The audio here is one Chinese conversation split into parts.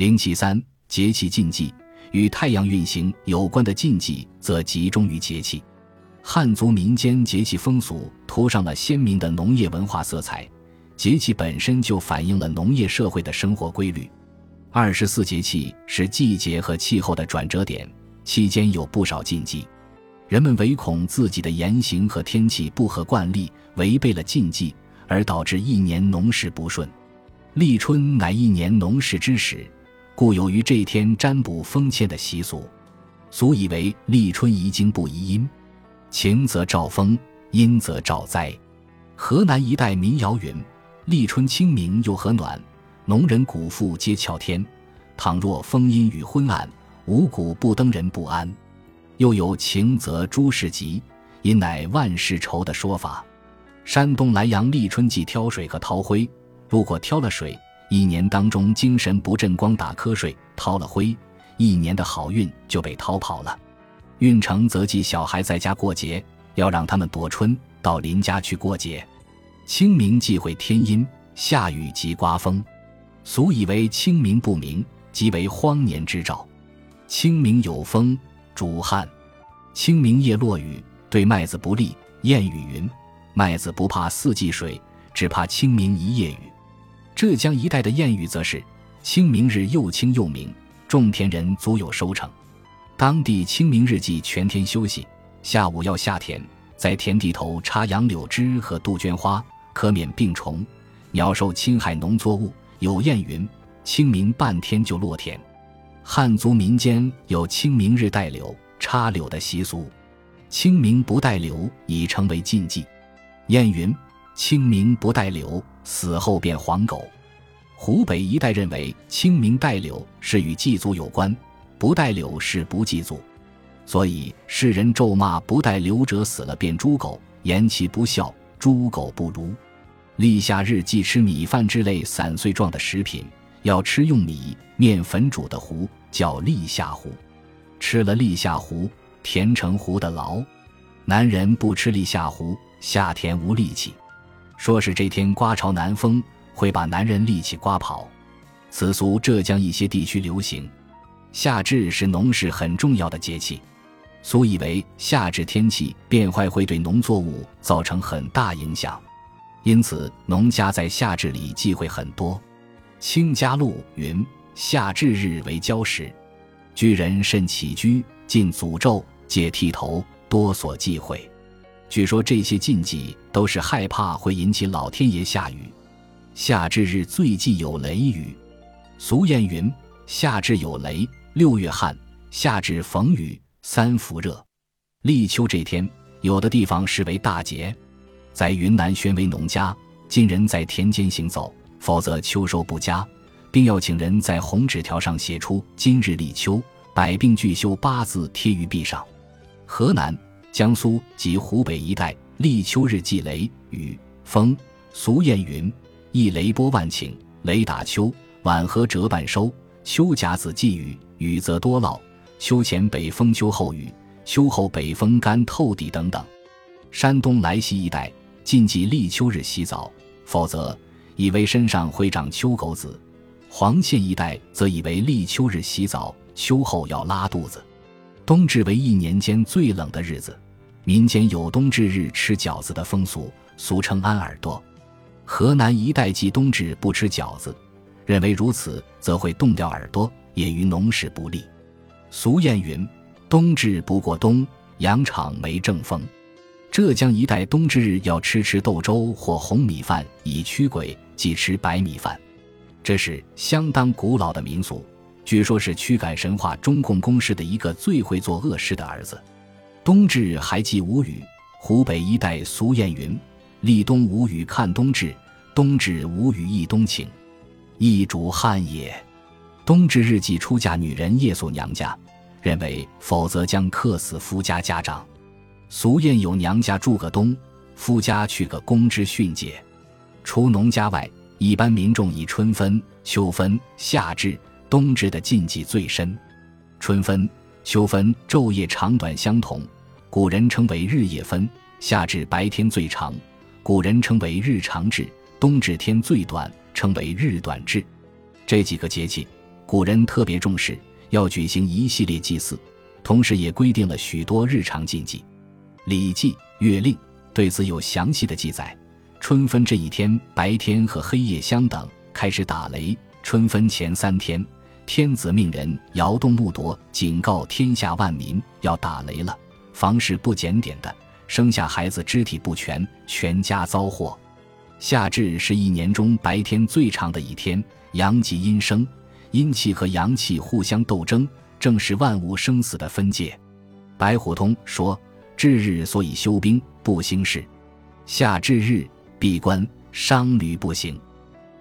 零七三节气禁忌与太阳运行有关的禁忌，则集中于节气。汉族民间节气风俗涂上了鲜明的农业文化色彩，节气本身就反映了农业社会的生活规律。二十四节气是季节和气候的转折点，期间有不少禁忌。人们唯恐自己的言行和天气不合惯例，违背了禁忌，而导致一年农事不顺。立春乃一年农事之始，故有于这天占卜封签的习俗。俗以为立春宜经不宜阴，晴则兆丰，阴则兆灾。河南一带民谣云：“立春清明又和暖，农人谷妇皆翘天。倘若风阴雨昏暗，五谷不登人不安。”又有晴则诸事吉，阴乃万事愁的说法。山东莱阳立春季挑水和掏灰，如果挑了水，一年当中精神不振，光打瞌睡；掏了灰，一年的好运就被掏跑了。运城则忌小孩在家过节，要让他们躲春到邻家去过节。清明忌讳天阴，下雨即刮风，俗以为清明不明，即为荒年之兆。清明有风。主旱，清明夜落雨，对麦子不利。谚语云：“麦子不怕四季水，只怕清明一夜雨。”浙江一带的谚语则是：“清明日又清又明，种田人足有收成。”当地清明日祭全天休息，下午要下田，在田地头插杨柳枝和杜鹃花，可免病虫、鸟兽侵害农作物。有谚云：“清明半天就落田。”汉族民间有清明日带柳、插柳的习俗，清明不带柳已成为禁忌。谚云：“清明不带柳，死后变黄狗。”湖北一带认为清明带柳是与祭祖有关，不带柳是不祭祖，所以世人咒骂不带柳者死了变猪狗，言其不孝，猪狗不如。立夏日忌吃米饭之类散碎状的食品。要吃用米面粉煮的糊，叫立夏糊。吃了立夏糊，甜成糊的牢。男人不吃立夏糊，夏天无力气。说是这天刮朝南风，会把男人力气刮跑。此俗浙江一些地区流行。夏至是农事很重要的节气，俗以为夏至天气变坏会对农作物造成很大影响，因此农家在夏至里忌讳很多。清家录云：“夏至日为交时，居人慎起居，禁诅咒，戒剃头，多所忌讳。”据说这些禁忌都是害怕会引起老天爷下雨。夏至日最忌有雷雨。俗谚云：“夏至有雷，六月旱；夏至逢雨，三伏热。”立秋这天，有的地方视为大节，在云南宣威农家，禁人在田间行走。否则秋收不佳，并要请人在红纸条上写出“今日立秋，百病俱休”八字贴于壁上。河南、江苏及湖北一带立秋日忌雷雨风，俗谚云：“一雷波万顷，雷打秋，晚禾折半收。秋甲子忌雨，雨则多涝。秋前北风，秋后雨，秋后北风干透底。”等等。山东莱西一带禁忌立秋日洗澡，否则。以为身上会长秋狗子，黄县一带则以为立秋日洗澡，秋后要拉肚子。冬至为一年间最冷的日子，民间有冬至日吃饺子的风俗，俗称安耳朵。河南一带忌冬至不吃饺子，认为如此则会冻掉耳朵，也于农事不利。俗谚云：“冬至不过冬，羊场没正风。”浙江一带冬至日要吃吃豆粥或红米饭以驱鬼。忌吃白米饭，这是相当古老的民俗，据说是驱赶神话中共公司的一个最会做恶事的儿子。冬至还忌无雨，湖北一带俗谚云：“立冬无雨看冬至，冬至无雨忆冬情，一主旱也。”冬至日忌出嫁女人夜宿娘家，认为否则将克死夫家家长。俗谚有娘家住个冬，夫家去个冬之训诫。除农家外，一般民众以春分、秋分、夏至、冬至的禁忌最深。春分、秋分昼夜长短相同，古人称为日夜分；夏至白天最长，古人称为日长至；冬至天最短，称为日短至。这几个节气，古人特别重视，要举行一系列祭祀，同时也规定了许多日常禁忌。《礼记·月令》对此有详细的记载：春分这一天，白天和黑夜相等，开始打雷。春分前三天，天子命人摇动木铎，警告天下万民要打雷了。房事不检点的，生下孩子肢体不全，全家遭祸。夏至是一年中白天最长的一天，阳极阴生。阴气和阳气互相斗争，正是万物生死的分界。白虎通说：“至日所以休兵不兴事，夏至日闭关商旅不行。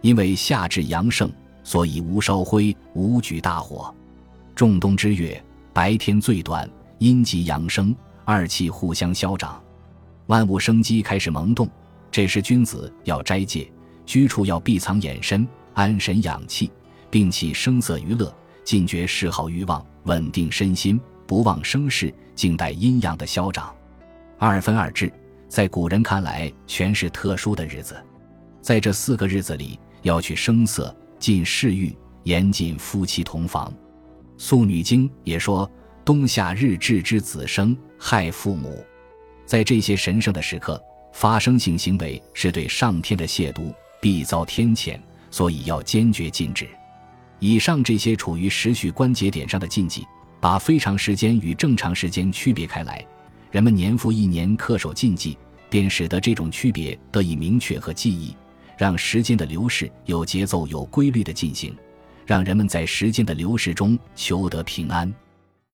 因为夏至阳盛，所以无烧灰，无举大火。仲冬之月，白天最短，阴极阳生，二气互相消长，万物生机开始萌动。这时君子要斋戒，居处要闭藏眼身，安神养气。”摒弃声色娱乐，禁绝嗜好欲望，稳定身心，不忘生事，静待阴阳的消长。二分二至，在古人看来全是特殊的日子。在这四个日子里，要去声色，禁嗜欲，严禁夫妻同房。《素女经》也说：“冬夏日至之子生，害父母。”在这些神圣的时刻，发生性行为是对上天的亵渎，必遭天谴，所以要坚决禁止。以上这些处于时序关节点上的禁忌，把非常时间与正常时间区别开来。人们年复一年恪守禁忌，便使得这种区别得以明确和记忆，让时间的流逝有节奏、有规律的进行，让人们在时间的流逝中求得平安。